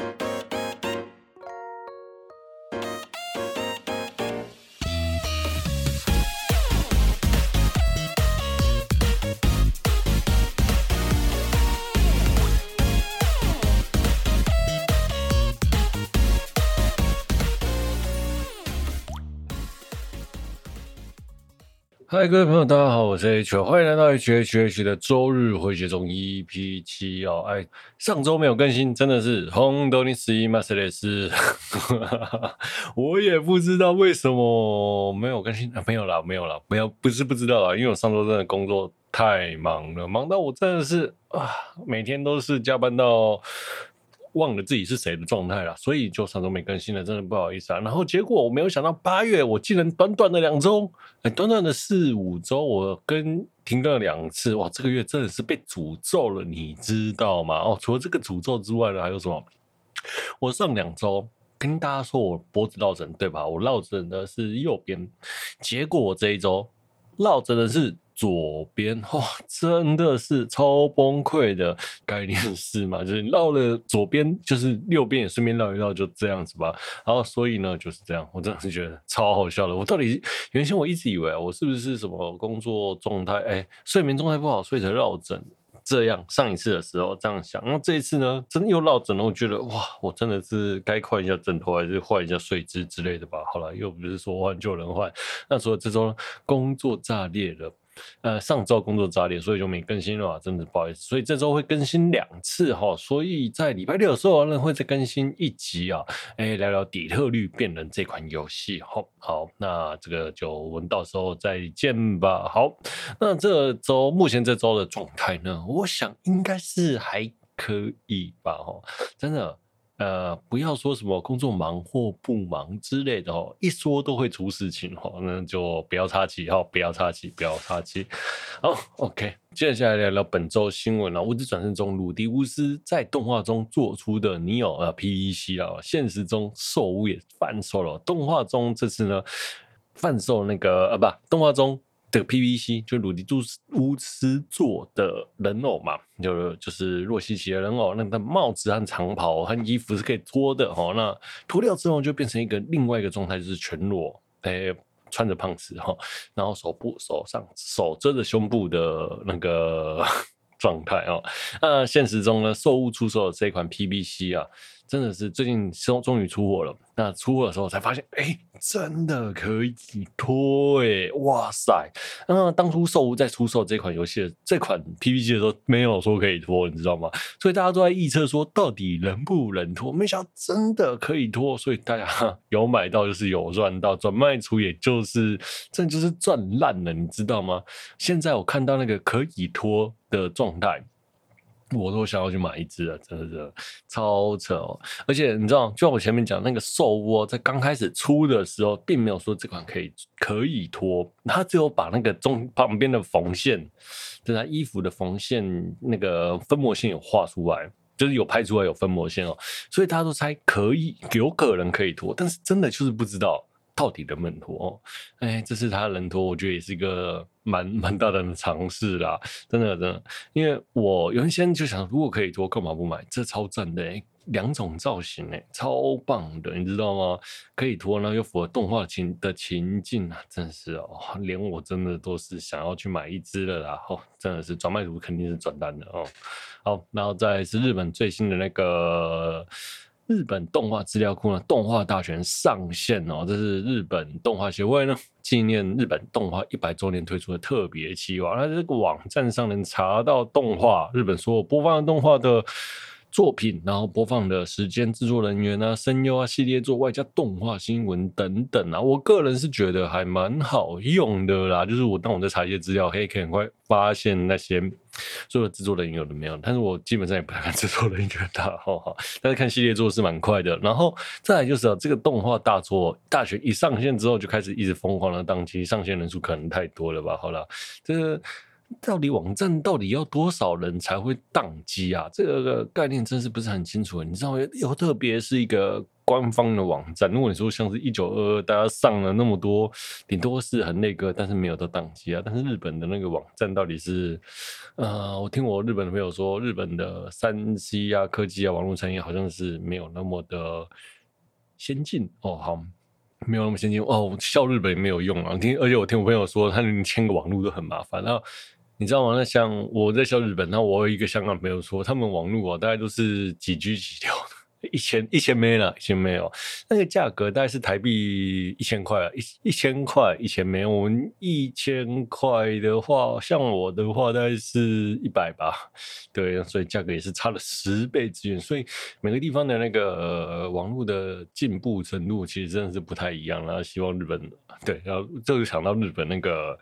ん?嗨，各位朋友，大家好，我是 H，欢迎来到 H H H 的周日回血中 EP 七哦。哎，上周没有更新，真的是红豆尼斯马塞雷斯，我也不知道为什么没有更新啊，没有啦，没有啦，没有，不是不知道啦，因为我上周真的工作太忙了，忙到我真的是啊，每天都是加班到。忘了自己是谁的状态了，所以就上周没更新了，真的不好意思啊。然后结果我没有想到，八月我竟然短短的两周，哎，短短的四五周，我跟停更了两次，哇，这个月真的是被诅咒了，你知道吗？哦，除了这个诅咒之外呢，还有什么？我上两周跟大家说我脖子落枕，对吧？我落枕的是右边，结果我这一周落枕的是。左边 哇，真的是超崩溃的概念是嘛？就是绕了左边，就是右边也顺便绕一绕，就这样子吧。然后所以呢，就是这样，我真的是觉得超好笑的。我到底原先我一直以为我是不是什么工作状态，哎，睡眠状态不好，所以才绕枕。这样上一次的时候这样想，然后这一次呢，真的又落枕了。我觉得哇，我真的是该换一下枕头，还是换一下睡姿之类的吧？好了，又不是说换就能换。那所以这周工作炸裂了。呃，上周工作炸裂，所以就没更新了，真的不好意思。所以这周会更新两次哈，所以在礼拜六的时候呢，会再更新一集啊，哎，聊聊底特律变人这款游戏。好，好，那这个就我们到时候再见吧。好，那这周目前这周的状态呢，我想应该是还可以吧，哈，真的。呃，不要说什么工作忙或不忙之类的哦，一说都会出事情哦，那就不要插旗哈，不要插旗，不要插旗。好，OK，接下来聊聊本周新闻了。无职转生中，鲁迪乌斯在动画中做出的尼欧呃 P.E.C. 啊，现实中兽屋也贩售了。动画中这次呢，贩售那个呃不，动画中。这个 PVC 就鲁迪杜乌斯做的人偶嘛，就就是洛希奇的人偶，那个帽子和长袍和衣服是可以脱的哈。那脱掉之后就变成一个另外一个状态，就是全裸，哎，穿着胖子哈，然后手部手上手遮着胸部的那个 状态哦。那现实中呢，售物出售的这款 PVC 啊。真的是最近终终于出货了，那出货的时候才发现，哎、真的可以拖哎，哇塞！那当初售屋在出售这款游戏的这款 P P G 的时候，没有说可以拖，你知道吗？所以大家都在预测说，到底能不能拖？没想到真的可以拖，所以大家 有买到就是有赚到，转卖出也就是这就是赚烂了，你知道吗？现在我看到那个可以拖的状态。我都想要去买一只了，真的是超扯哦！而且你知道，就像我前面讲那个兽窝，在刚开始出的时候，并没有说这款可以可以脱，他只有把那个中旁边的缝线，就他衣服的缝线那个分膜线有画出来，就是有拍出来有分膜线哦，所以大家都猜可以，有可能可以脱，但是真的就是不知道。到底能不能脱？哎，这是他能脱，我觉得也是一个蛮蛮大胆的尝试啦。真的，真的，因为我原先就想，如果可以脱，干嘛不买？这超赞的，两种造型，哎，超棒的，你知道吗？可以脱，然后又符合动画情的情境啊，真是哦，连我真的都是想要去买一只了啦。哦，真的是转卖图肯定是转单的哦。好，然后再是日本最新的那个。日本动画资料库呢，动画大全上线哦！这是日本动画协会呢纪念日本动画一百周年推出的特别企划。那这个网站上能查到动画日本所有播放的动画的作品，然后播放的时间、制作人员啊、声优啊、系列作，外加动画新闻等等啊。我个人是觉得还蛮好用的啦。就是我当我在查一些资料，可以很快发现那些所有制作人员有的没有。但是我基本上也不太看制作人员的，哈哈。但是看系列作是蛮快的。然后再来就是啊，这个动画大作大学一上线之后，就开始一直疯狂的当机，上线人数可能太多了吧？好了，这个。到底网站到底要多少人才会宕机啊？这个概念真是不是很清楚。你知道，有特别是一个官方的网站，如果你说像是一九二二，大家上了那么多，顶多是很那个，但是没有到档期啊。但是日本的那个网站到底是，呃，我听我日本的朋友说，日本的三 C 啊、科技啊、网络产业好像是没有那么的先进哦。好。没有那么先进哦，笑日本也没有用啊。听，而且我听我朋友说，他连签个网络都很麻烦。然后你知道吗？那像我在笑日本，那我有一个香港朋友说，他们网络啊，大概都是几 G 几条。一千一千没了，一千没有，那个价格大概是台币一千块，一一千块一千没有。我们一千块的话，像我的话大概是一百吧，对，所以价格也是差了十倍之远。所以每个地方的那个、呃、网络的进步程度，其实真的是不太一样。然后希望日本，对，然后这就想到日本那个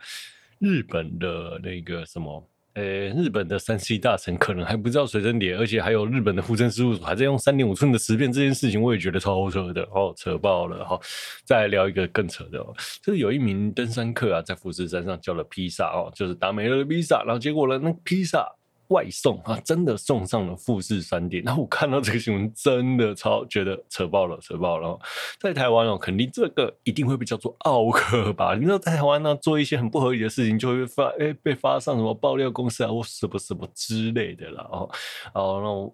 日本的那个什么。呃，日本的三 C 大神可能还不知道随身碟，而且还有日本的护政事务所还在用三点五寸的磁片，这件事情我也觉得超扯的哦，扯爆了哈、哦！再来聊一个更扯的哦，就是有一名登山客啊，在富士山上叫了披萨哦，就是达美乐的披萨，然后结果呢，那披萨。外送啊，真的送上了富士山店。然后我看到这个新闻，真的超觉得扯爆了，扯爆了。在台湾哦，肯定这个一定会被叫做奥客吧？你知道在台湾呢，做一些很不合理的事情，就会发哎、被发上什么爆料公司啊，或什么什么之类的啦。哦，哦，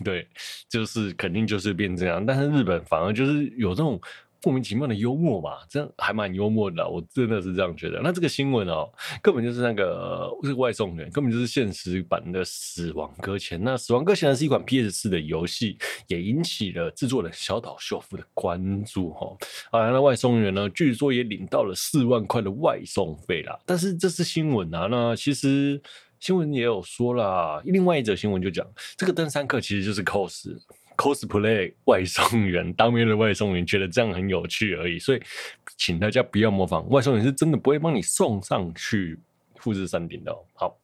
那 对，就是肯定就是变这样。但是日本反而就是有这种。莫名其妙的幽默嘛，这样还蛮幽默的，我真的是这样觉得。那这个新闻哦，根本就是那个是外送员，根本就是现实版的《死亡搁浅》。那《死亡搁浅》呢是一款 PS 四的游戏，也引起了制作人小岛秀夫的关注哈。啊，那外送员呢，据说也领到了四万块的外送费啦。但是这是新闻啊，那其实新闻也有说啦，另外一则新闻就讲这个登山客其实就是 cos。Cosplay 外送员，当面的外送员觉得这样很有趣而已，所以请大家不要模仿，外送员是真的不会帮你送上去富士山顶的。好，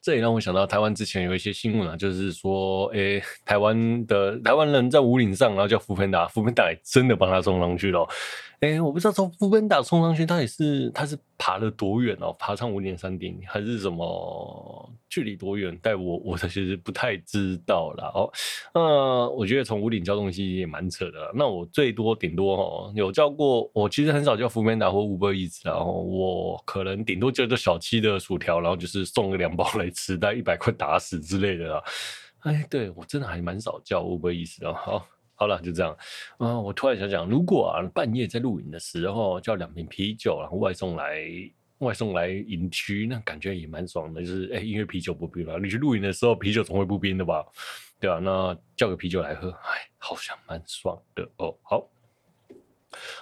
这也让我想到台湾之前有一些新闻啊，就是说，诶、台湾的台湾人在武岭上，然后叫福喷达，福喷达真的帮他送上去了。哎、我不知道从福本岛冲上去，到底是他是爬了多远哦？爬上五点三顶还是什么距离多远？但我我其实不太知道啦。哦。呃，我觉得从五顶交东西也蛮扯的。那我最多顶多哦，有叫过我其实很少叫福本岛或 Uber Eats，然后我可能顶多叫做小七的薯条，然后就是送个两包来吃，带一百块打死之类的啦。哎，对我真的还蛮少叫 Uber Eats 的。好。好了，就这样。啊，我突然想讲，如果啊半夜在露营的时候叫两瓶啤酒，然后外送来外送来营区，那感觉也蛮爽的。就是哎、因为啤酒不冰了，你去露营的时候啤酒总会不冰的吧？对啊，那叫个啤酒来喝，哎，好像蛮爽的哦。好。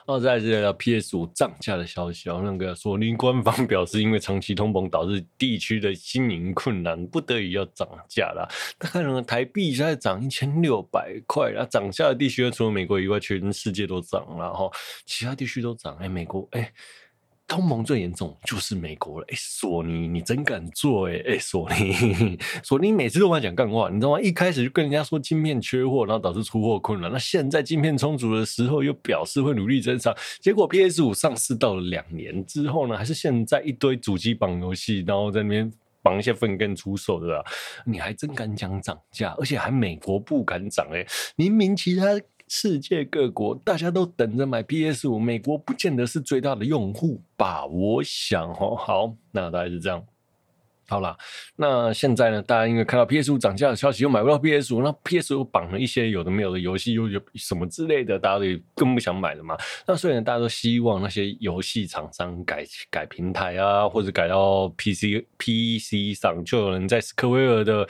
哦再来聊聊 PS 五涨价的消息啊，那个索尼官方 表示，因为长期通膨导致地区的经营困难，不得已要涨价啦。大概呢，台币现在涨一千六百块，然后涨价的地区除了美国以外，全世界都涨了哈，其他地区都涨。哎，美国哎。通膨最严重就是美国了，哎、索尼你真敢做，哎、欸，哎、欸，索尼，索尼每次都爱讲干话，你知道吗？一开始就跟人家说晶片缺货，然后导致出货困难，那现在晶片充足的时候又表示会努力增长，结果 PS 五上市到了两年之后呢，还是现在一堆主机绑游戏，然后在那边绑一些粪便出售的，你还真敢讲涨价，而且还美国不敢涨，哎，明明其他。世界各国大家都等着买 PS 五，美国不见得是最大的用户吧？我想哦，好，那大概是这样。好啦，那现在呢？大家因为看到 PS 五涨价的消息，又买不到 PS 五，那 PS 五绑了一些有的没有的游戏，又有什么之类的，大家都更不想买了嘛。那虽然大家都希望那些游戏厂商改改平台啊，或者改到 PC PC 上，就有人在斯科威尔的。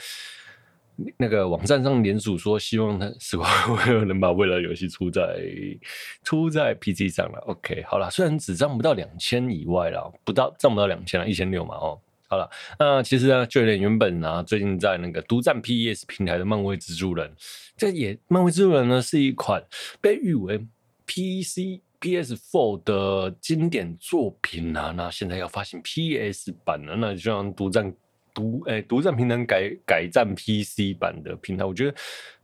那个网站上联署说，希望他死活能把未来游戏出在出在 PC 上了。OK，好了，虽然只涨不到两千以外了，不到涨不到两千了，一千六嘛。哦，好了，那其实呢，就连原本呢，最近在那个独占 PS 平台的漫威蜘蛛人，这也漫威蜘蛛人呢是一款被誉为 PC PS4 的经典作品啊，那现在要发行 PS 版了，那就像独占。独诶，独占平台改改战 PC 版的平台，我觉得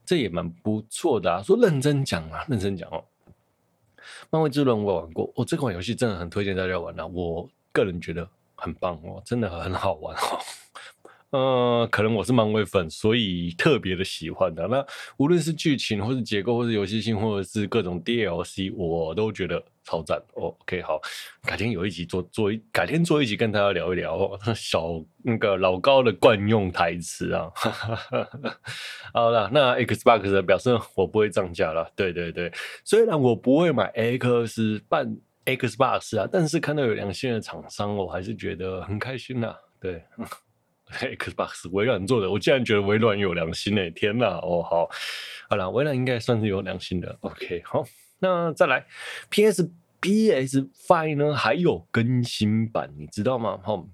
这也蛮不错的啊。说认真讲啊，认真讲哦，漫威之轮我玩过，我、哦、这款游戏真的很推荐大家玩啊。我个人觉得很棒哦，真的很好玩哦。呃，可能我是漫威粉，所以特别的喜欢的。那无论是剧情，或是结构，或是游戏性，或者是各种 DLC，我都觉得超赞。，OK，好，改天有一集做做一，改天做一集跟大家聊一聊 小那个老高的惯用台词啊。好了，那 Xbox 表示我不会涨价了。对对对，虽然我不会买 X 半 Xbox 啊，但是看到有良心的厂商，我还是觉得很开心呐、啊。对。Xbox 微软做的，我竟然觉得微软有良心诶、天哪，哦好，好了，微软应该算是有良心的。OK，好，那再来 PS PS Five 呢，还有更新版，你知道吗？好，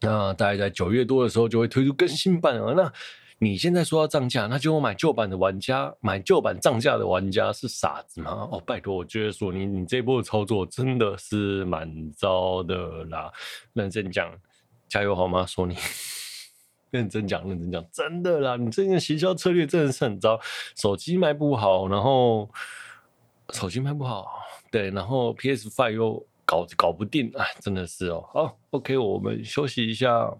那大概在九月多的时候就会推出更新版啊。那你现在说要涨价，那就买旧版的玩家，买旧版涨价的玩家是傻子吗？哦，拜托，我觉得说你你这波操作真的是蛮糟的啦。认真讲，加油好吗？索尼。认真讲，认真讲，真的啦！你最近行销策略真的是很糟，手机卖不好，然后手机卖不好，对，然后 PS Five 又搞搞不定，哎，真的是哦。好，OK，我们休息一下。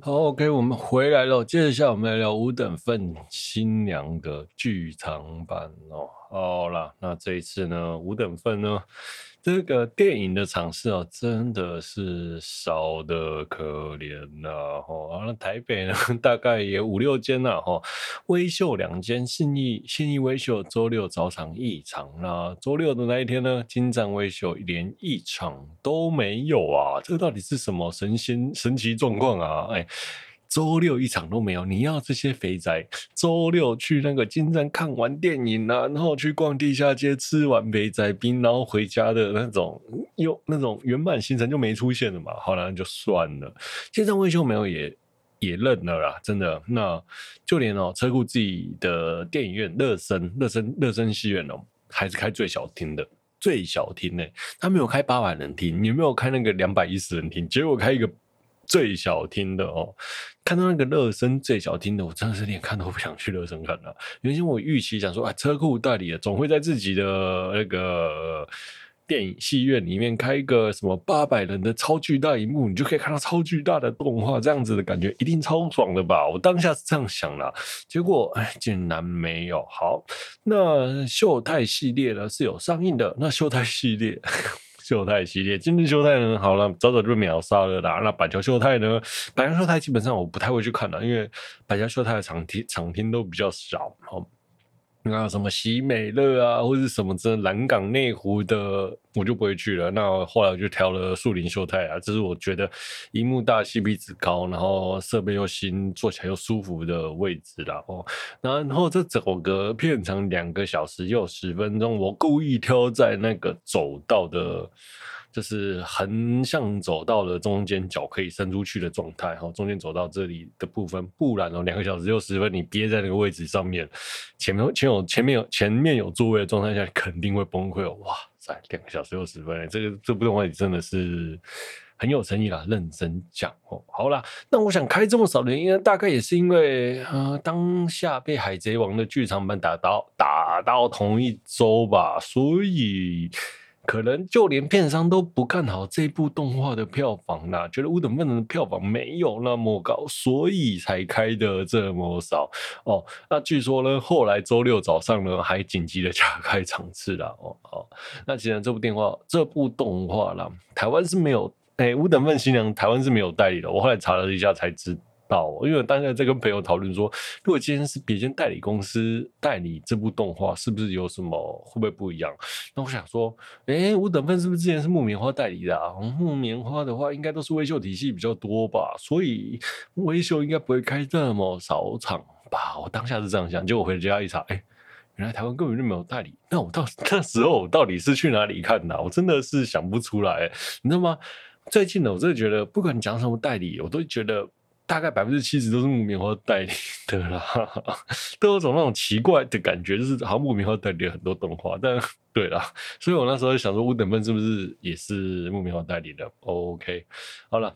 好，OK，我们回来了。接着下，我们来聊五等份新娘的剧场版哦。好啦，那这一次呢，五等份呢，这个电影的场次哦，真的是少的可怜呐。哦，那台北呢，大概也五六间呐。哈，威秀两间，信义信义微秀周六早场一场。那周六的那一天呢，京站威秀连一场都没有啊！这到底是什么神仙神奇状况啊？哎。周六一场都没有，你要这些肥宅 周六去那个金站看完电影啊，然后去逛地下街吃完肥宅冰，然后回家的那种，又那种圆满行程就没出现了嘛。好了，那就算了。京站威秀没有也也认了啦，真的。那就连哦车库自己的电影院乐声乐声乐声戏院哦，还是开最小厅的最小厅呢，他没有开八百人厅，你没有开那个两百一十人厅，结果开一个。最小厅的哦，看到那个乐声最小厅的，我真的是连看都不想去乐声看了。原先我预期想说，啊，车库代理的总会在自己的那个电影戏院里面开一个什么八百人的超巨大荧幕，你就可以看到超巨大的动画，这样子的感觉一定超爽的吧？我当下是这样想的，结果哎，竟然没有。好，那秀泰系列呢是有上映的，那秀泰系列。秀泰系列，今日秀泰呢？好了，早早就秒杀了啦。那板桥秀泰呢？板桥秀泰基本上我不太会去看的，因为板桥秀泰的场厅场厅都比较少。好那什么喜美乐啊，或者什么这蓝港内湖的，我就不会去了。那后来我就挑了树林秀泰啊，这是我觉得荧幕大、CP 值高，然后设备又新，坐起来又舒服的位置啦。哦，然后这整个片长两个小时又十分钟，我故意挑在那个走道的。就是横向走到了中间，脚可以伸出去的状态哈，中间走到这里的部分，不然哦，两个小时又十分，你憋在那个位置上面，前面前有前面有前面有座位的状态下，肯定会崩溃哦。哇塞，两个小时又十分，这个这部动画真的是很有诚意啦，认真讲哦。好啦，那我想开这么少的原因，大概也是因为呃，当下被海贼王的剧场版打到打到同一周吧，所以。可能就连片商都不看好这部动画的票房啦，觉得五等份的票房没有那么高，所以才开的这么少哦。那据说呢，后来周六早上呢，还紧急的 加开场次啦。哦。哦，那既然这部电话这部动画啦，台湾是没有，哎、欸，五等份新娘台湾是没有代理的。我后来查了一下才知。到，因为我当时在跟朋友讨论说，如果今天是别间代理公司代理这部动画，是不是有什么会不会不一样？那我想说，哎、五等份是不是之前是木棉花代理的啊？木棉花的话，应该都是微秀体系比较多吧，所以微秀应该不会开这么少场吧？我当下是这样想，结果回家一查，哎、原来台湾根本就没有代理。那我到 那时候我到底是去哪里看呢、我真的是想不出来，你知道吗？最近呢，我真的觉得，不管你讲什么代理，我都觉得。大概百分之七十都是木棉花代理的啦，都有种那种奇怪的感觉，就是好像木棉花代理了很多动画，但 对啦，所以我那时候想说五等分是不是也是木棉花代理的？OK，好了，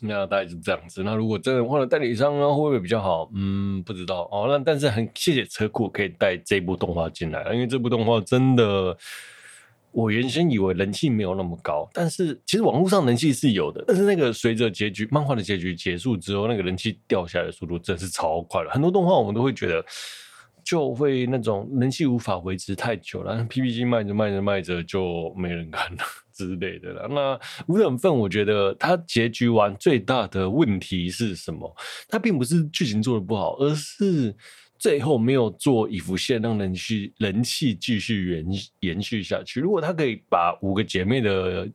那大概是这样子。那如果真的换了代理商呢，会不会比较好？嗯，不知道哦。那但是很谢谢车库可以带这部动画进来，因为这部动画真的。我原先以为人气没有那么高，但是其实网络上人气是有的。但是那个随着结局漫画的结局结束之后，那个人气掉下来的速度真是超快了。很多动画我们都会觉得就会那种人气无法维持太久了，PPT 卖着卖着卖着就没人看了 之类的了。那五等分，我觉得它结局完最大的问题是什么？它并不是剧情做的不好，而是。最后没有做衣服线，让人气人气继续延延续下去。如果他可以把五个姐妹的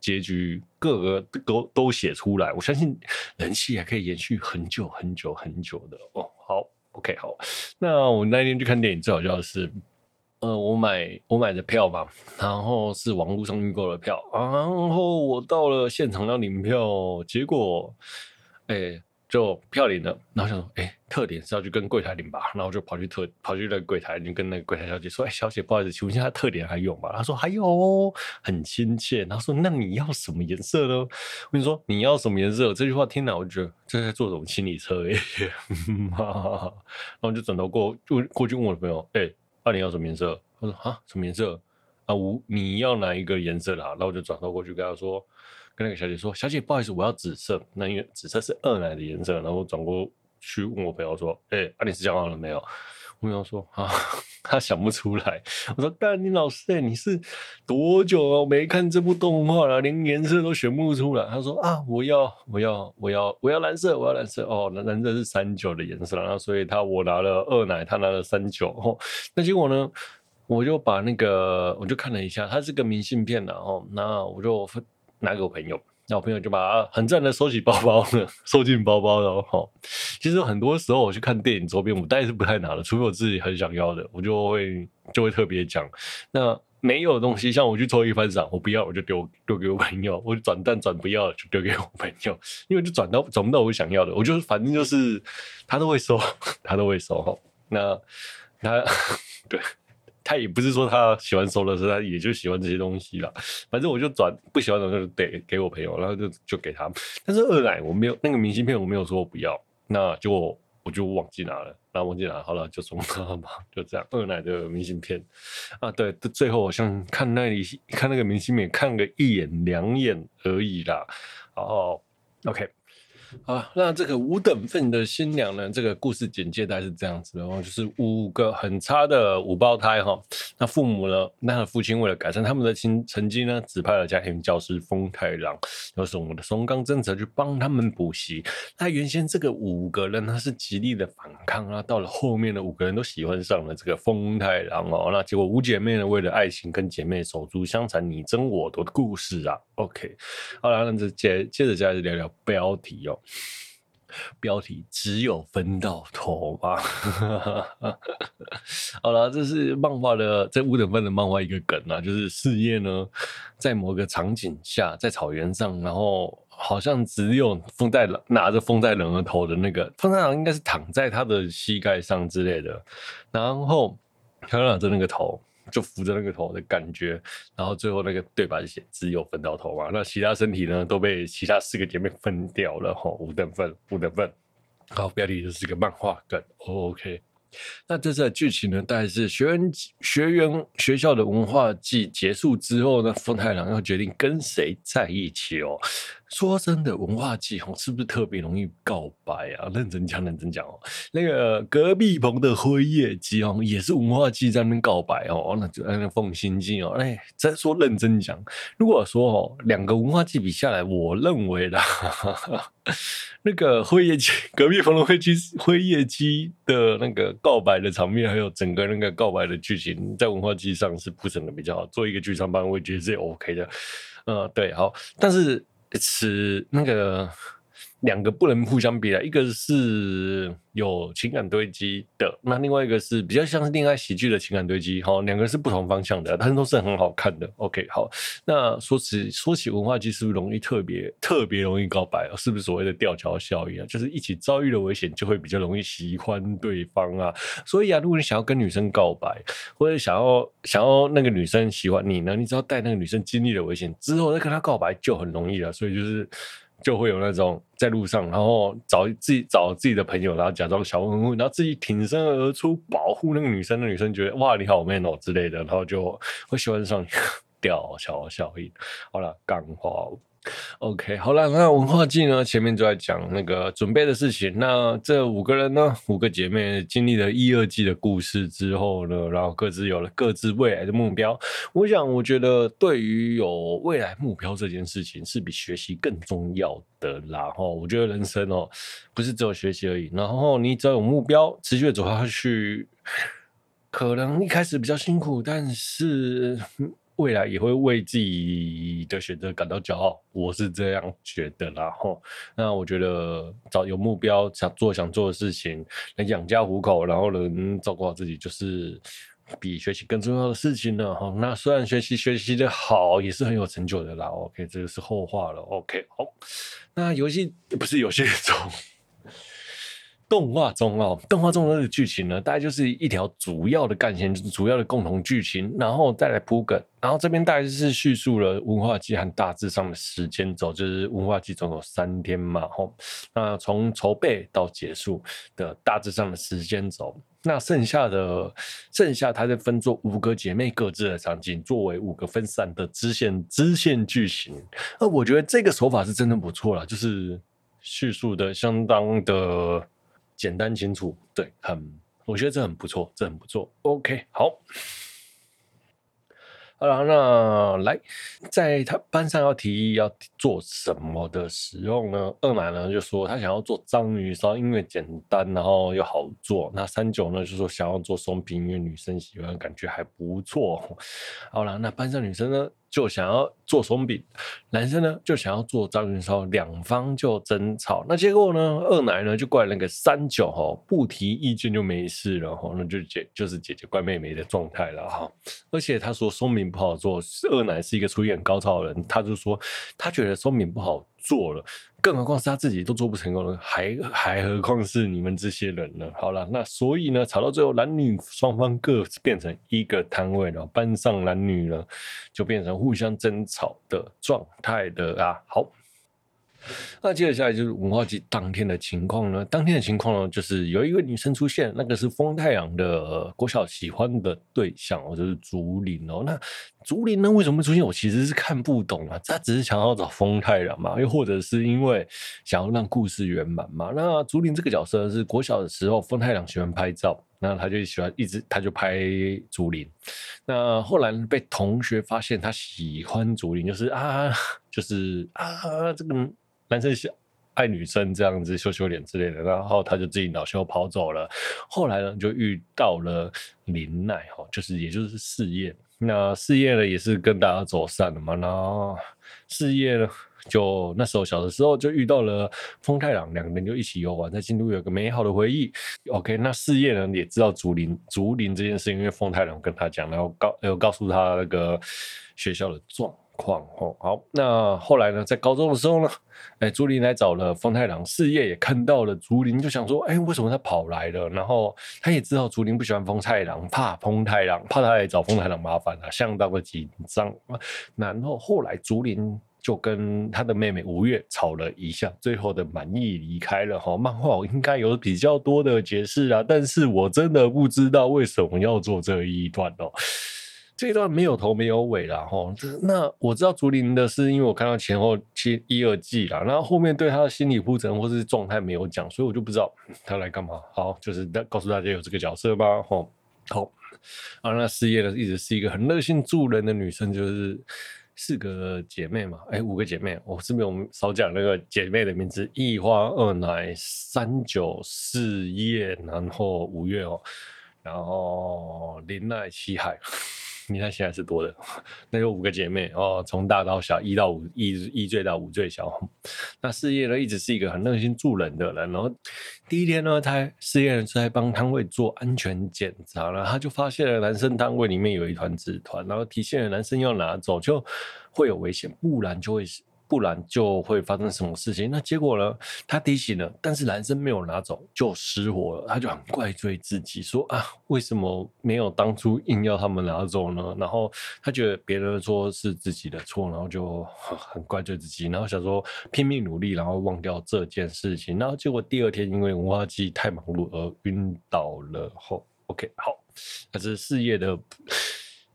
结局各个都都写出来，我相信人气还可以延续很久很久很久的哦。好，OK，好。那我那天去看电影，最好笑的是，呃，我买我买的票嘛，然后是网络上预购的票，然后我到了现场要领票，结果，哎、就票领了，然后想说，哎、特点是要去跟柜台领吧，然后就跑去特跑去那个柜台，就跟那个柜台小姐说，哎、小姐，不好意思，请问一下特点还有吗？她说还有，很亲切。然后说，那你要什么颜色呢？我跟你说，你要什么颜色？这句话听了，我觉得这是在做什么心理车哎、欸，然后就转头过就过去问我的朋友，哎、欸，那、你要什么颜色？他说啊，什么颜色？啊，我你要哪一个颜色的？然后我就转头过去跟他说。跟那个小姐说：“小姐，不好意思，我要紫色。那因为紫色是二奶的颜色。”然后转过去问我朋友说：“哎、欸，啊，你是讲好了没有？”我朋友说：“啊，他想不出来。”我说：“但你老师、欸，你是多久没看这部动画了？连颜色都选不出来。”他说：“啊，我要，我要，我要，我要蓝色，我要蓝色。哦，那蓝色是三九的颜色。然后所以他我拿了二奶，他拿了三九。哦，那结果呢？我就把那个我就看了一下，它是个明信片的哦。那我就分。”拿给我朋友，那我朋友就把它很赞的收起包包了，收进包包了哈。其实很多时候我去看电影周边，我大概是不太拿的，除非我自己很想要的，我就会就会特别讲。那没有东西，像我去抽一番赏，我不要我就丢丢给我朋友，我转蛋转不要就丢给我朋友，因为就转到转不到我想要的，我就反正就是他都会收，他都会收哈。那他 对。他也不是说他喜欢收的是，他也就喜欢这些东西啦。反正我就转不喜欢的就得给我朋友，然后就就给他。但是二奶我没有那个明信片，我没有说我不要，那就我就忘记拿了，然后忘记拿，好了就送他吧，就这样。二奶的明信片啊，对，最后我像看那里看那个明信片，看个一眼两眼而已啦。然后 OK。啊，那这个五等份的新娘呢？这个故事简介大概是这样子的哦，就是五个很差的五胞胎哈。那父母呢？那他父亲为了改善他们的成成绩呢，指派了家庭教师风太郎，就是我们的松冈真则去帮他们补习。那原先这个五个人他是极力的反抗啊，到了后面的五个人都喜欢上了这个风太郎哦。那结果五姐妹呢，为了爱情跟姐妹手足相残，你争我夺的故事啊。OK，好了，那这接接着接着聊聊标题哦。标题只有分到头吧。好了，这是漫画的这五等分的漫画一个梗啊，就是事业呢，在某个场景下，在草原上，然后好像只有风太郎拿着风太郎的头的那个风太郎应该是躺在他的膝盖上之类的，然后他拿着那个头。就扶着那个头的感觉，然后最后那个对白写只有分到头嘛，那其他身体呢都被其他四个姐妹分掉了吼，五等分，五等分。好，标题就是个漫画梗，OK。那这次的剧情呢，大概是学员学员学校的文化祭结束之后呢，风太郎要决定跟谁在一起哦。说真的，文化祭哦，是不是特别容易告白啊？认真讲，认真讲哦。那个隔壁棚的辉夜姬哦，也是文化祭在那边告白哦。那就那个凤心祭哦，哎，再说认真讲，如果说哦，两个文化祭比下来，我认为啦，那个辉夜姬隔壁棚的辉姬辉夜姬的那个告白的场面，还有整个那个告白的剧情，在文化祭上是铺陈的比较好。做一个剧场版，我也觉得是 OK 的。嗯，对，好，但是。吃那个两个不能互相比的，一个是有情感堆积的，那另外一个是比较像是恋爱喜剧的情感堆积，哈，两个是不同方向的，但是都是很好看的。OK，好，那说起说起文化祭是不是容易特别特别容易告白？是不是所谓的吊桥效应啊？就是一起遭遇了危险，就会比较容易喜欢对方啊。所以啊，如果你想要跟女生告白，或者想要想要那个女生喜欢你呢，你只要带那个女生经历了危险之后再跟她告白就很容易了。所以就是。就会有那种在路上，然后找自己找自己的朋友，然后假装小混混，然后自己挺身而出保护那个女生。那女生觉得哇，你好 man 哦之类的，然后就会喜欢上你。吊桥效应。好了，干话。OK，好了，那文化季呢？前面就在讲那个准备的事情。那这五个人呢，五个姐妹经历了一二季的故事之后呢，然后各自有了各自未来的目标。我想，我觉得对于有未来目标这件事情，是比学习更重要的啦。哈，我觉得人生哦，不是只有学习而已。然后你只要有目标，持续的走下去，可能一开始比较辛苦，但是。未来也会为自己的选择感到骄傲，我是这样觉得啦。吼，那我觉得找有目标，想做想做的事情，能养家糊口，然后能照顾好自己，就是比学习更重要的事情了。哈，那虽然学习学习的好，也是很有成就的啦。OK，这个是后话了。OK，好，那游戏不是游戏中。动画中哦，动画中的剧情呢，大概就是一条主要的干线，就是主要的共同剧情，然后再来铺梗，然后这边大概就是叙述了文化祭和大致上的时间轴，就是文化祭总有三天嘛，吼，那从筹备到结束的大致上的时间轴，那剩下的剩下它就分作五个姐妹各自的场景，作为五个分散的支线支线剧情，那我觉得这个手法是真的不错啦，就是叙述的相当的。简单清楚，对，很，我觉得这很不错，这很不错。OK，好，好了，那来，在他班上要提议要做什么的时候呢，二奶呢就说他想要做章鱼烧，因为简单，然后又好做。那三九呢就说想要做松饼，因为女生喜欢，感觉还不错。好了，那班上女生呢？就想要做松饼，男生呢就想要做章鱼烧，两方就争吵。那结果呢，二奶呢就怪那个三九哈，不提意见就没事了哈，那就姐就是姐姐怪妹妹的状态了哈。而且他说松饼不好做，二奶是一个厨艺很高超的人，他就说他觉得松饼不好做了。更何况是他自己都做不成功了，还还何况是你们这些人呢？好了，那所以呢，吵到最后，男女双方各变成一个摊位了，班上男女呢就变成互相争吵的状态的啊。好。那接着下来就是文化祭当天的情况呢？当天的情况呢，就是有一个女生出现，那个是风太郎的国小喜欢的对象，就是竹林哦。那竹林呢，为什么出现？我其实是看不懂啊。他只是想要找风太郎嘛，又或者是因为想要让故事圆满嘛？那竹林这个角色是国小的时候，风太郎喜欢拍照，那他就喜欢一直他就拍竹林。那后来被同学发现他喜欢竹林，就是啊，就是啊，这个。男生是爱女生这样子羞羞脸之类的，然后他就自己恼羞跑走了。后来呢，就遇到了林奈哈，就是也就是事业。那事业呢，也是跟大家走散了嘛。然后事业呢，就那时候小的时候就遇到了风太郎，两个人就一起游玩，在京都有个美好的回忆。OK，那事业呢也知道竹林竹林这件事，因为风太郎跟他讲，然后告有告诉他那个学校的状况哦，好，那后来呢，在高中的时候呢，哎，竹林来找了风太郎，四叶也看到了竹林，就想说，哎，为什么他跑来了？然后他也知道竹林不喜欢风太郎，怕风太郎，怕他来找风太郎麻烦啊，相当的紧张。然后后来竹林就跟他的妹妹五月吵了一下，最后的满意离开了哈。漫画我应该有比较多的解释啊，但是我真的不知道为什么要做这一段哦。这一段没有头没有尾啦，吼，那我知道竹林的是因为我看到前后七一二季啦，然后后面对他的心理铺陈或是状态没有讲，所以我就不知道他来干嘛。好，就是告诉大家有这个角色吧，吼，好，啊，那四叶呢一直是一个很热心助人的女生，就是四个姐妹嘛，哎，五个姐妹，我是不是我们少讲那个姐妹的名字？一花、二奶、三九、四叶，然后五月哦，然后林奈、七海。你看现在是多的，那有五个姐妹哦，从大到小，一到五，一一最大，五最小。那事业呢，一直是一个很热心助人的人。然后第一天呢，他事业人是在帮摊位做安全检查，然后他就发现了男生摊位里面有一团纸团，然后提醒了男生要拿走，就会有危险，不然就会。不然就会发生什么事情？那结果呢？他提醒了，但是男生没有拿走，就失火了。他就很怪罪自己，说啊，为什么没有当初硬要他们拿走呢？然后他觉得别人说是自己的错，然后就很怪罪自己，然后想说拼命努力，然后忘掉这件事情。然后结果第二天因为文化祭太忙碌而晕倒了。后，OK，好，这是事业的。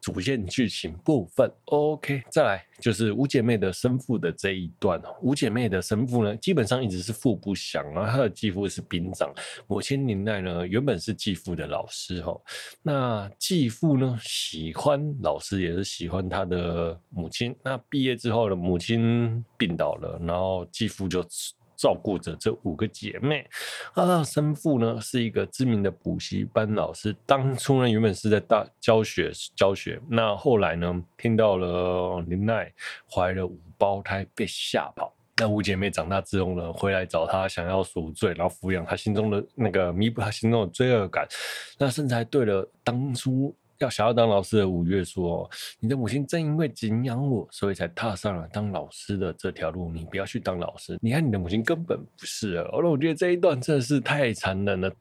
主线剧情部分，OK，再来就是五姐妹的生父的这一段。五姐妹的生父呢，基本上一直是父不详，然后他的继父是兵长，母亲年代呢，原本是继父的老师哈。那继父呢，喜欢老师，也是喜欢他的母亲。那毕业之后呢，母亲病倒了，然后继父就。照顾着这五个姐妹，啊，生父呢是一个知名的补习班老师，当初呢原本是在大教学教学，那后来呢听到了林奈怀了五胞胎被吓跑，那五姐妹长大之后呢回来找他想要赎罪，然后抚养他心中的那个弥补他心中的罪恶感，那甚至还对了当初。要想要当老师的五月说：“你的母亲正因为敬仰我，所以才踏上了当老师的这条路。你不要去当老师，你看你的母亲根本不是。”哦，那我觉得这一段真的是太残忍了。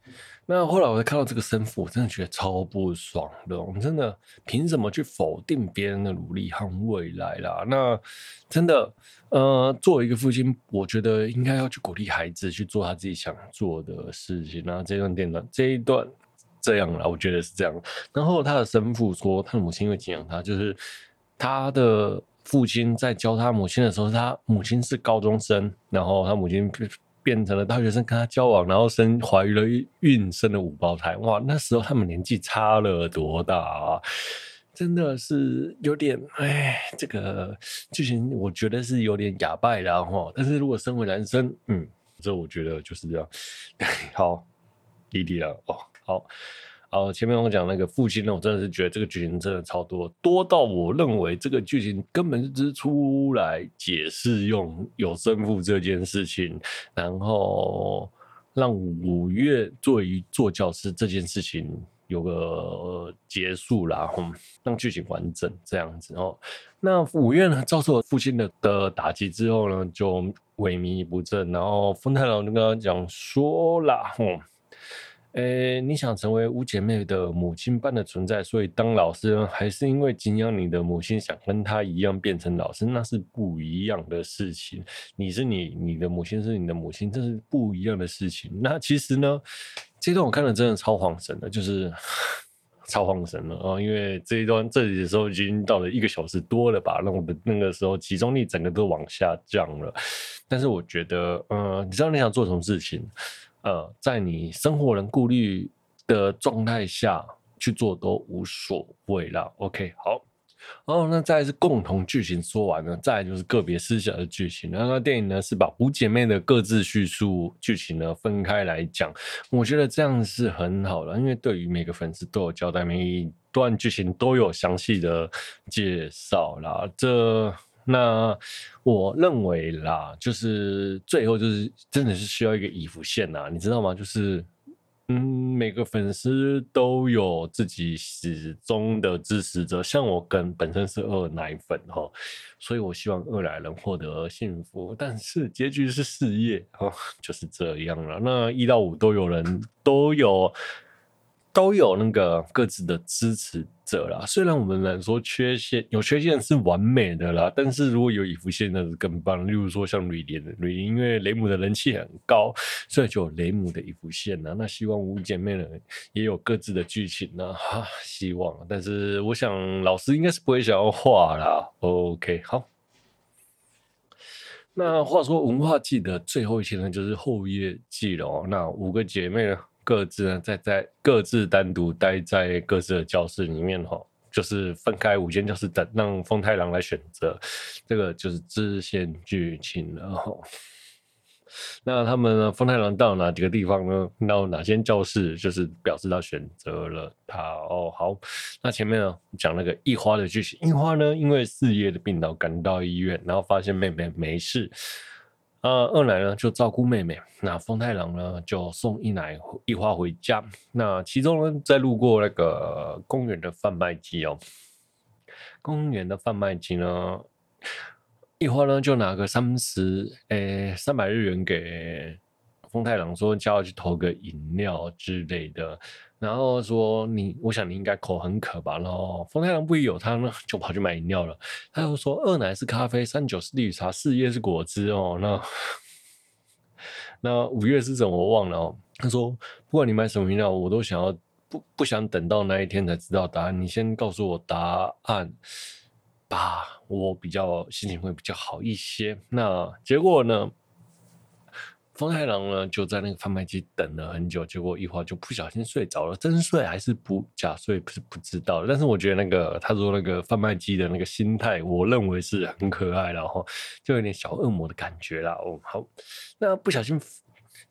那后来我才看到这个生父，我真的觉得超不爽的。我们真的凭什么去否定别人的努力和未来啦？那真的，呃，作为一个父亲，我觉得应该要去鼓励孩子去做他自己想做的事情。那这段电段，这一段。这样了，我觉得是这样。然后他的生父说，他的母亲因为敬仰他，就是他的父亲在教他母亲的时候，他母亲是高中生，然后他母亲变成了大学生跟他交往，然后生怀孕了，孕生了五胞胎。哇，那时候他们年纪差了多大啊？真的是有点哎，这个剧情我觉得是有点哑巴的哈。但是如果身为男生，嗯，这我觉得就是这样。好，弟弟了哦。好，好，前面我讲那个父亲呢，我真的是觉得这个剧情真的超多，多到我认为这个剧情根本就是出来解释用有生父这件事情，然后让五月作为做教师这件事情有个结束啦，让剧情完整这样子哦。那五月呢，遭受了父亲的的打击之后呢，就萎靡不振，然后风太郎就跟他讲说啦，哼。诶，你想成为五姐妹的母亲般的存在，所以当老师，还是因为敬仰你的母亲，想跟她一样变成老师，那是不一样的事情。你是你，你的母亲是你的母亲，这是不一样的事情。那其实呢，这段我看了真的超晃神的，就是 超晃神了啊！因为这一段这里的时候已经到了一个小时多了吧，那我的那个时候集中力整个都往下降了。但是我觉得，嗯，你知道你想做什么事情？呃，在你生活人顾虑的状态下去做都无所谓啦。OK，好，然后那再是共同剧情说完了，再就是个别思想的剧情。那那电影呢是把五姐妹的各自叙述剧情呢分开来讲，我觉得这样是很好的，因为对于每个粉丝都有交代，每一段剧情都有详细的介绍啦。这。那我认为啦，就是最后就是真的是需要一个衣服线呐，你知道吗？就是嗯，每个粉丝都有自己始终的支持者，像我跟本身是二奶粉哈，所以我希望二奶能获得幸福，但是结局是事业哦，就是这样了。那一到五都有人都有。都有那个各自的支持者啦。虽然我们来说缺陷有缺陷是完美的啦，但是如果有衣服线那是更棒。例如说像吕莲的吕莲，因为雷姆的人气很高，所以就有雷姆的衣服线啦。那希望五姐妹呢也有各自的剧情呢，哈，希望。但是我想老师应该是不会想要画啦。OK，好。那话说文化祭的最后一天呢，就是后夜祭了哦。那五个姐妹呢？各自呢，在在各自单独待在各自的教室里面哈，就是分开五间教室等，让风太郎来选择。这个就是支线剧情了哈。那他们呢？风太郎到哪几个地方呢？到哪间教室？就是表示他选择了他哦。好，那前面呢讲那个一花的剧情，一花呢因为事业的病倒赶到医院，然后发现妹妹没事。呃，二奶呢就照顾妹妹，那风太郎呢就送一奶一花回家。那其中呢在路过那个公园的贩卖机哦，公园的贩卖机呢，一花呢就拿个三十诶三百日元给风太郎说叫我去投个饮料之类的。然后说你，我想你应该口很渴吧。然后风太郎不一有他呢，就跑去买饮料了。他又说二奶是咖啡，三九是绿茶，四叶是果汁哦。那那五月是什么我忘了哦。他说不管你买什么饮料，我都想要不不想等到那一天才知道答案。你先告诉我答案吧，我比较心情会比较好一些。那结果呢？风太郎呢，就在那个贩卖机等了很久，结果一花就不小心睡着了，真睡还是不假睡，不是不知道。但是我觉得那个他说那个贩卖机的那个心态，我认为是很可爱，然后就有点小恶魔的感觉啦。哦，好，那不小心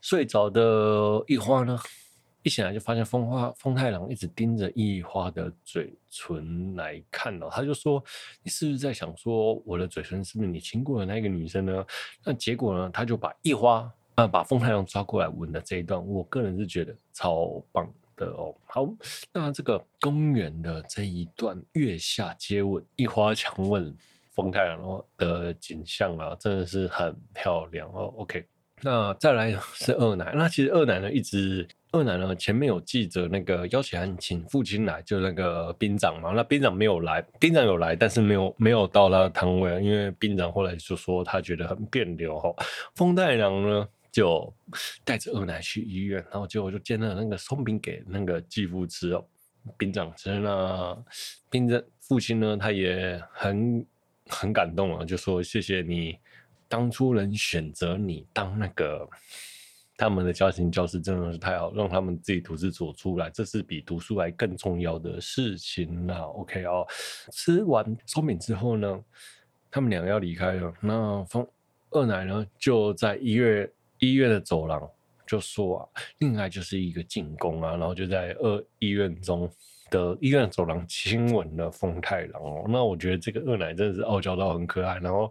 睡着的一花呢，一醒来就发现风花风太郎一直盯着一花的嘴唇来看哦，他就说：“你是不是在想说我的嘴唇是不是你亲过的那个女生呢？”那结果呢，他就把一花。啊！把风太郎抓过来吻的这一段，我个人是觉得超棒的哦。好，那这个公园的这一段月下接吻、一花强吻风太郎的景象啊，真的是很漂亮哦。OK，那再来是二奶，那其实二奶呢，一直二奶呢前面有记者那个邀请函请父亲来，就那个兵长嘛，那兵长没有来，兵长有来，但是没有没有到他的摊位啊，因为兵长后来就说他觉得很别扭哈。风太郎呢？就带着二奶去医院，然后结果就煎了那个松饼给那个继父吃哦。兵长吃了，兵长父亲呢，他也很很感动啊，就说谢谢你当初能选择你当那个他们的家庭教师，真的是太好，让他们自己独自走出来，这是比读书还更重要的事情了。OK 哦，吃完松饼之后呢，他们两个要离开了，那风二奶呢就在医院。医院的走廊就说啊，另外就是一个进攻啊，然后就在二医院中的医院走廊亲吻了风太郎哦。那我觉得这个二奶真的是傲娇到很可爱，然后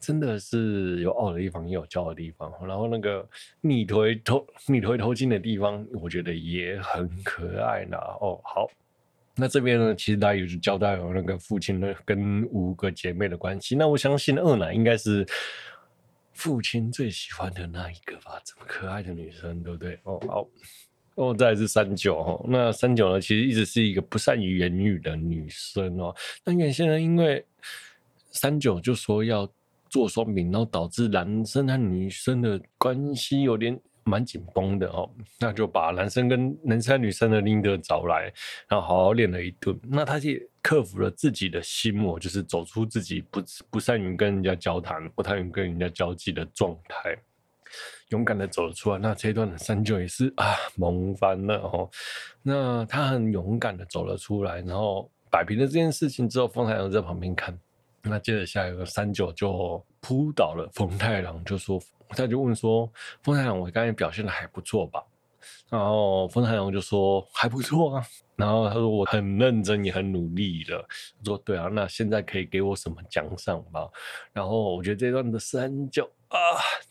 真的是有傲的地方也有娇的地方，然后那个逆推偷 逆推偷亲的地方，我觉得也很可爱呢。哦，好，那这边呢，其实大家也是交代了那个父亲的跟五个姐妹的关系，那我相信二奶应该是。父亲最喜欢的那一个吧，这么可爱的女生，对不对？哦，好，哦，再来是三九哦。那三九呢，其实一直是一个不善于言语的女生哦。那原先呢，因为三九就说要做双饼，然后导致男生和女生的关系有点。蛮紧绷的哦，那就把男生跟男生女生的另一个找来，然后好好练了一顿。那他也克服了自己的心魔，就是走出自己不不善于跟人家交谈、不太愿跟人家交际的状态，勇敢的走了出来。那这一段的三九也是啊，萌翻了哦。那他很勇敢的走了出来，然后摆平了这件事情之后，风太郎在旁边看。那接着下一个三九就扑倒了风太郎，就说。他就问说：“风太郎，我刚才表现的还不错吧？”然后风太郎就说：“还不错啊。”然后他说：“我很认真，也很努力的。”说：“对啊，那现在可以给我什么奖赏吗？”然后我觉得这段的三九啊，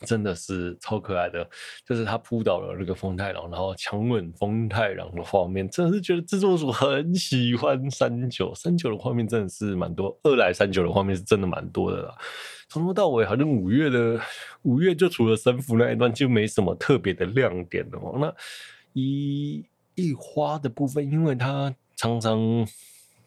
真的是超可爱的，就是他扑倒了那个风太郎，然后强吻风太郎的画面，真的是觉得制作组很喜欢三九。三九的画面真的是蛮多，二来三九的画面是真的蛮多的啦。从头到尾，好像五月的五月就除了生父那一段就没什么特别的亮点了哦。那一一花的部分，因为他常常。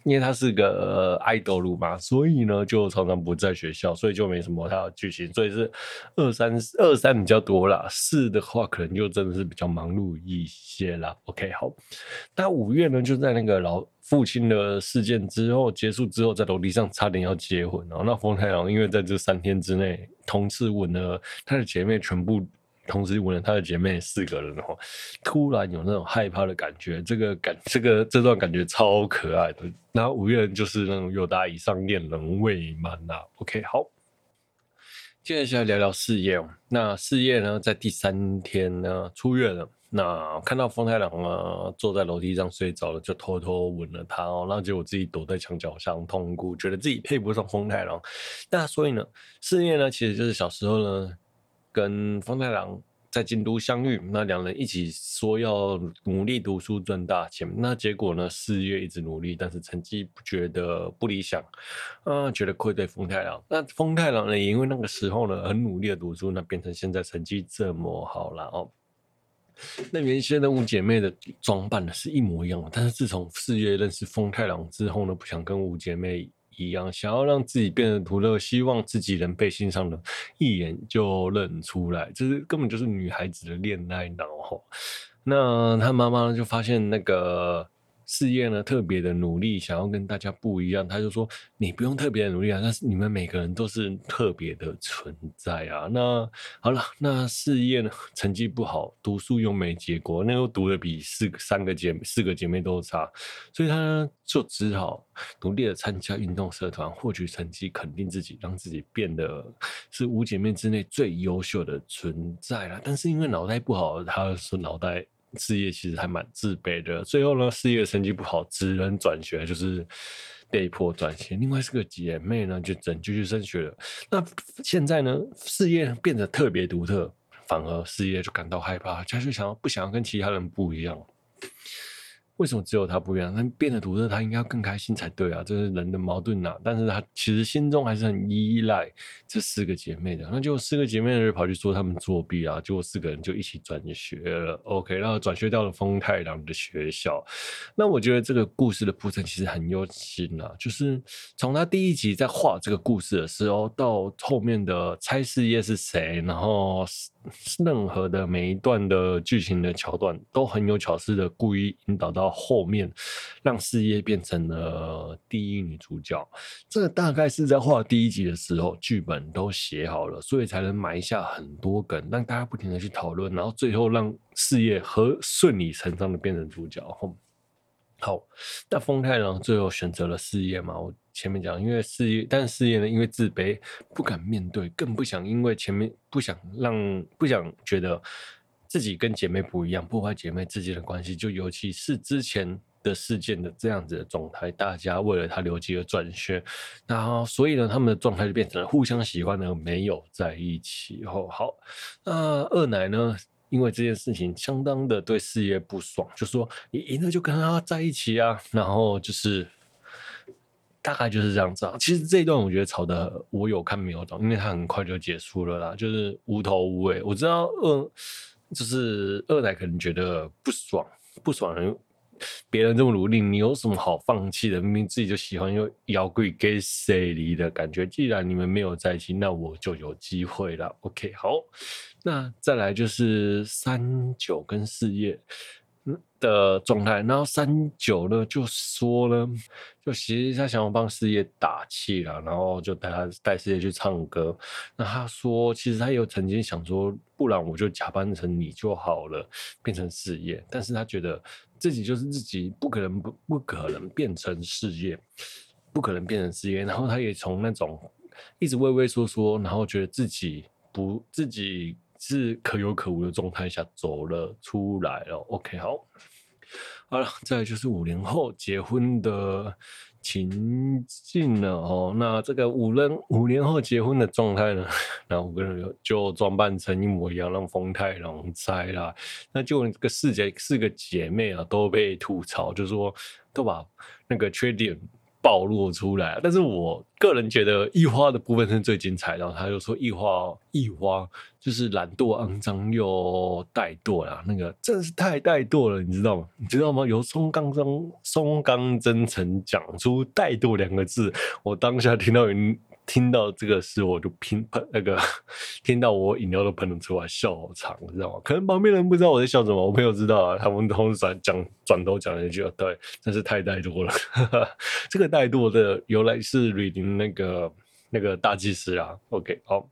因为他是个爱豆路嘛，所以呢就常常不在学校，所以就没什么他的剧情，所以是二三二三比较多啦，四的话可能就真的是比较忙碌一些啦。OK，好，那五月呢就在那个老父亲的事件之后结束之后，在楼梯上差点要结婚哦。那风太郎因为在这三天之内同次吻了他的姐妹全部。同时吻了他的姐妹四个人哦，突然有那种害怕的感觉，这个感这个这段感觉超可爱的。然后五月就是那种有达以上恋人未满呐。OK，好，接下来聊聊事业哦。那事业呢，在第三天呢出院了。那看到风太郎啊坐在楼梯上睡着了，就偷偷吻了他哦。然后结果自己躲在墙角上痛哭，觉得自己配不上风太郎。那所以呢，事业呢其实就是小时候呢跟风太郎。在京都相遇，那两人一起说要努力读书赚大钱。那结果呢？四月一直努力，但是成绩不觉得不理想，啊，觉得愧对风太郎。那风太郎呢？也因为那个时候呢，很努力的读书，那变成现在成绩这么好了哦。那原先的五姐妹的装扮呢是一模一样的，但是自从四月认识风太郎之后呢，不想跟五姐妹。一样，想要让自己变得独特，希望自己能被欣赏的，一眼就认出来，这是根本就是女孩子的恋爱脑吼。那她妈妈呢，就发现那个。事业呢，特别的努力，想要跟大家不一样。他就说：“你不用特别的努力啊，但是你们每个人都是特别的存在啊。”那好了，那事业呢，成绩不好，读书又没结果，那又读的比四三个姐四个姐妹都差，所以他就只好努力的参加运动社团，获取成绩，肯定自己，让自己变得是五姐妹之内最优秀的存在了。但是因为脑袋不好，他是脑袋。事业其实还蛮自卑的，最后呢，事业成绩不好，只能转学，就是被迫转学。另外是个姐妹呢，就整就去升学了。那现在呢，事业变得特别独特，反而事业就感到害怕，他就想要不想要跟其他人不一样。为什么只有他不一样？那变得独特，他应该要更开心才对啊！这是人的矛盾呐、啊。但是他其实心中还是很依赖这四个姐妹的。那就四个姐妹跑去说他们作弊啊，结果四个人就一起转学了。OK，然后转学到了风太郎的学校。那我觉得这个故事的铺陈其实很用心啊，就是从他第一集在画这个故事的时候，到后面的猜四叶是谁，然后。任何的每一段的剧情的桥段都很有巧思的，故意引导到后面，让事业变成了第一女主角。这大概是在画第一集的时候，剧本都写好了，所以才能埋下很多梗，让大家不停的去讨论，然后最后让事业和顺理成章的变成主角。好，那风太郎最后选择了事业嘛？我前面讲，因为事业，但事业呢，因为自卑，不敢面对，更不想因为前面不想让，不想觉得自己跟姐妹不一样，破坏姐妹之间的关系。就尤其是之前的事件的这样子的状态，大家为了他留级而转学，然后所以呢，他们的状态就变成了互相喜欢的，没有在一起。后好，那二奶呢？因为这件事情相当的对事业不爽，就说你赢了就跟他在一起啊，然后就是大概就是这样子啊。其实这一段我觉得吵的我有看没有懂，因为他很快就结束了啦，就是无头无尾。我知道二就是二奶可能觉得不爽，不爽人。别人这么努力，你有什么好放弃的？明明自己就喜欢又摇滚给谁离的感觉。既然你们没有在一起，那我就有机会了。OK，好，那再来就是三九跟四叶的状态。然后三九呢就说呢，就其实他想要帮四叶打气了，然后就带他带四叶去唱歌。那他说，其实他有曾经想说，不然我就假扮成你就好了，变成四叶。但是他觉得。自己就是自己，不可能不不可能变成事业，不可能变成事业。然后他也从那种一直畏畏缩缩，然后觉得自己不自己是可有可无的状态下走了出来了。OK，好，好了，再来就是五年后结婚的。情境了哦，那这个五人五年后结婚的状态呢？那五个人就装扮成一模一样，让风太郎猜啦。那就这个四姐四个姐妹啊，都被吐槽，就说都把那个缺点。暴露出来，但是我个人觉得一花的部分是最精彩的。然后他就说一花一花就是懒惰、肮脏又怠惰啦，那个真是太怠惰了，你知道吗？你知道吗？由松冈真松冈真诚讲出怠惰两个字，我当下听到。听到这个事，我就拼喷 那个，听到我饮料都喷了出来，笑好长，知道吗？可能旁边人不知道我在笑什么，我朋友知道啊，他们同时转讲转头讲了一句：“对，真是太怠惰了。”这个怠惰的由来是瑞林那个那个大祭司啊。OK，好，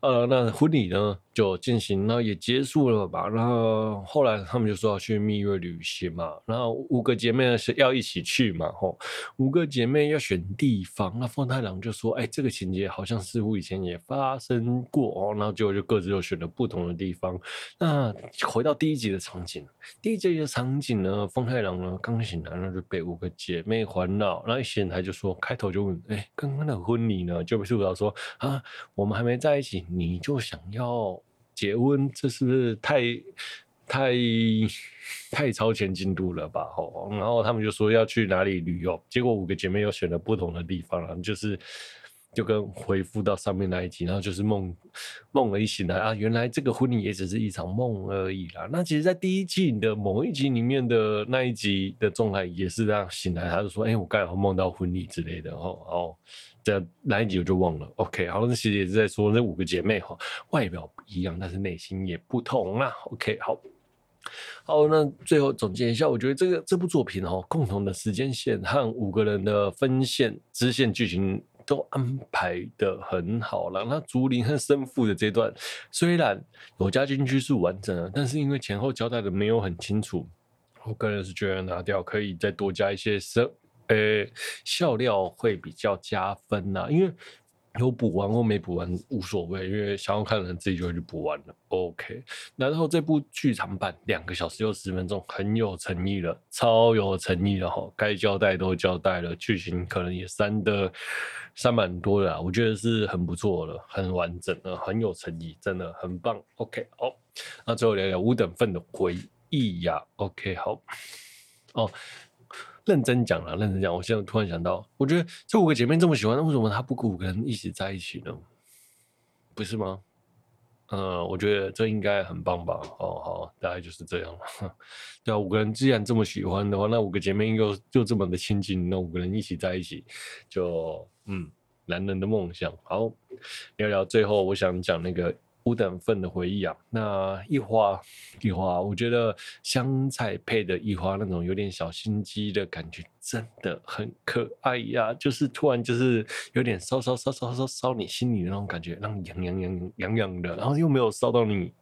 呃，那婚礼呢就进行，然后也结束了吧。然后后来他们就说要去蜜月旅行嘛，然后五个姐妹是要一起去嘛，吼，五个姐妹要选地方。那凤太郎就说：“哎，这个情节好像似乎以前也发生过哦。”然后结果就各自又选了不同的地方。那回到第一集的场景，第一集的场景呢，凤太郎呢刚醒来，那就被五个姐妹环绕，然后一醒来就说，开头就问：“哎，刚刚的婚礼呢？”就被束导说：“啊，我们还没在一起。”你就想要结婚，这是不是太太太超前进度了吧？吼，然后他们就说要去哪里旅游，结果五个姐妹又选了不同的地方了，就是就跟回复到上面那一集，然后就是梦梦了一醒来啊，原来这个婚礼也只是一场梦而已啦。那其实，在第一季的某一集里面的那一集的状态也是这样醒来，他就说：“哎、我刚好梦到婚礼之类的。”哦，哦。这哪一集我就忘了。OK，好，那其实也是在说那五个姐妹哈，外表不一样，但是内心也不同啊。OK，好，好，那最后总结一下，我觉得这个这部作品哈，共同的时间线和五个人的分线支线剧情都安排的很好了。那竹林和生父的这段虽然有加进去是完整的，但是因为前后交代的没有很清楚，我个人是觉得拿掉可以再多加一些生。呃、笑料会比较加分呐、因为有补完或没补完无所谓，因为想要看的人自己就会去补完了。OK，然后这部剧场版两个小时又十分钟，很有诚意了，超有诚意了哈，该交代都交代了，剧情可能也删的删蛮多的，我觉得是很不错了，很完整的，很有诚意，真的很棒。OK，好，那最后聊聊五等份的回忆呀。OK，好，哦。认真讲了，认真讲，我现在突然想到，我觉得这五个姐妹这么喜欢，那为什么她不跟五个人一起在一起呢？不是吗？呃，我觉得这应该很棒吧。哦，好，大概就是这样了。对啊，五个人既然这么喜欢的话，那五个姐妹又就这么的亲近，那五个人一起在一起，就嗯，男人的梦想。好，聊聊最后，我想讲那个。五等份的回忆啊，那一花一花，我觉得香菜配的一花那种有点小心机的感觉，真的很可爱呀。就是突然就是有点烧烧烧烧烧烧你心里的那种感觉，让你痒痒痒痒痒的，然后又没有烧到你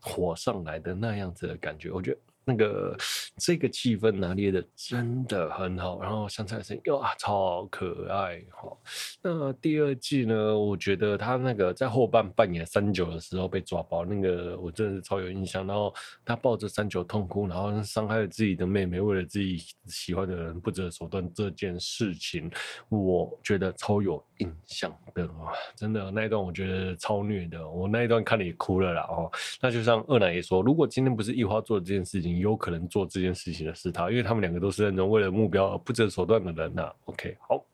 火上来的那样子的感觉，我觉得。那个这个气氛拿捏的真的很好，然后香菜的声音哇，超可爱哈。那第二季呢，我觉得他那个在后半扮演三九的时候被抓包，那个我真的是超有印象。然后他抱着三九痛哭，然后伤害了自己的妹妹，为了自己喜欢的人不择手段这件事情，我觉得超有印象的哇，真的那一段我觉得超虐的，我那一段看了也哭了啦哦。那就像二奶也说，如果今天不是一花做的这件事情。有可能做这件事情的是他，因为他们两个都是那种为了目标而不择手段的人呐、OK，好，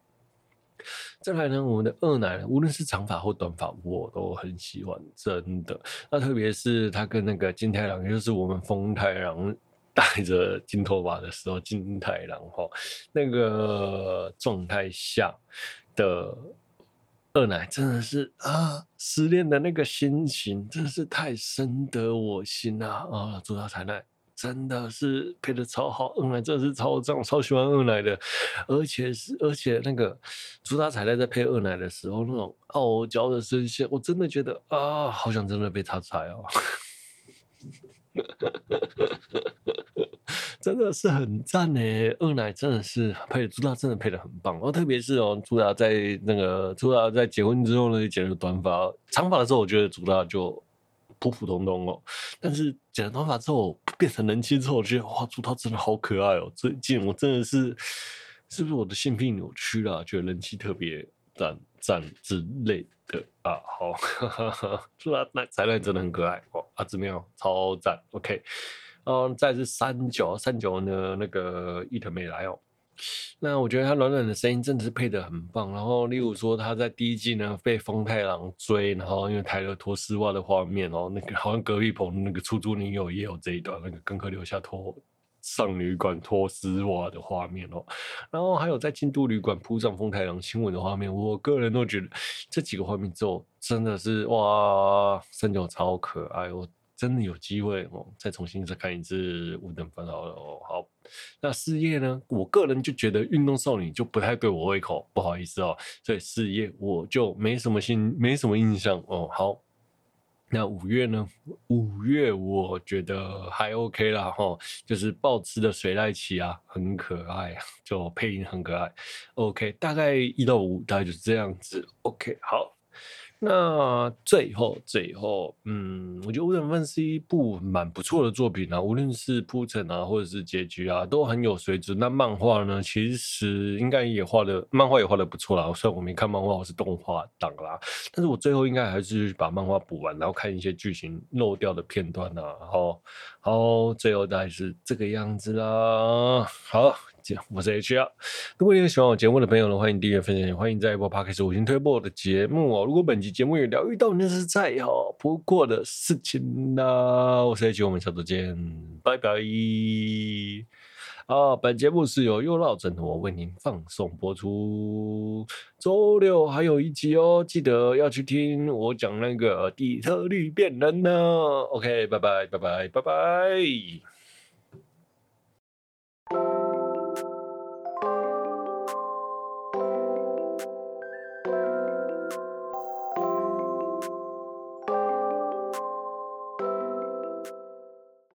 再来呢，我们的二奶，无论是长发或短发，我都很喜欢，真的。那特别是他跟那个金太郎，也就是我们风太郎带着金头发的时候，金太郎哈那个状态下的二奶，真的是啊，失恋的那个心情，真的是太深得我心啊啊！祝他才奈。真的是配的超好，二奶真的是超赞，超喜欢二奶的，而且是而且那个朱大彩奈在配二奶的时候那种傲娇的声线，我真的觉得啊，好想真的被他踩哦，真的是很赞呢，二奶真的是配朱大真的配的很棒，哦，特别是哦朱大在那个朱大在结婚之后呢，剪了短发，长发的时候我觉得朱大就。普普通通哦，但是剪了头发之后变成人妻之后，我觉得哇，朱涛真的好可爱哦！最近我真的是，是不是我的性癖扭曲了？觉得人妻特别赞赞之类的啊。好，朱涛那才奈真的很可爱哦，阿紫妙超赞。OK，嗯，再是三九三九呢，那个伊藤美来哦。那我觉得他软软的声音真的是配得很棒。然后，例如说他在第一季呢被风太郎追，然后因为抬了脱丝袜的画面哦，那个好像隔壁棚那个出租女友也有这一段，那个跟客留下脱上旅馆脱丝袜的画面哦。然后还有在京都旅馆扑上风太郎亲吻的画面，我个人都觉得这几个画面之后真的是哇，三角超可爱，我真的有机会哦，再重新再看一次五等分好了哦。好，那事业呢？我个人就觉得运动少女就不太对我胃口，不好意思哦。所以事业我就没什么心，没什么印象哦。好，那五月呢？五月我觉得还 OK 啦哈，就是抱持的水濑奇啊，很可爱，就配音很可爱。OK，大概一到五，大概就是这样子。OK，好。那最后，最后，嗯，我觉得《五等分》是一部蛮不错的作品啊，无论是铺陈啊，或者是结局啊，都很有水准。那漫画呢，其实应该也画的，漫画也画的不错啦。虽然我没看漫画，我是动画党啦，但是我最后应该还是把漫画补完，然后看一些剧情漏掉的片段啊。好，好，最后大概是这个样子啦。好。我是 HR，如果你有喜欢我节目的朋友呢，欢迎订阅分享，欢迎在一波 Podcast 五星推播我的节目哦。如果本期节目有疗愈到你，那是再好不过的事情啦。我是 HR，我们下周见，拜拜。啊，本节目是由优酪枕头为您放送播出，周六还有一集哦，记得要去听我讲那个底特律变人呢。OK，拜拜，拜拜，拜拜。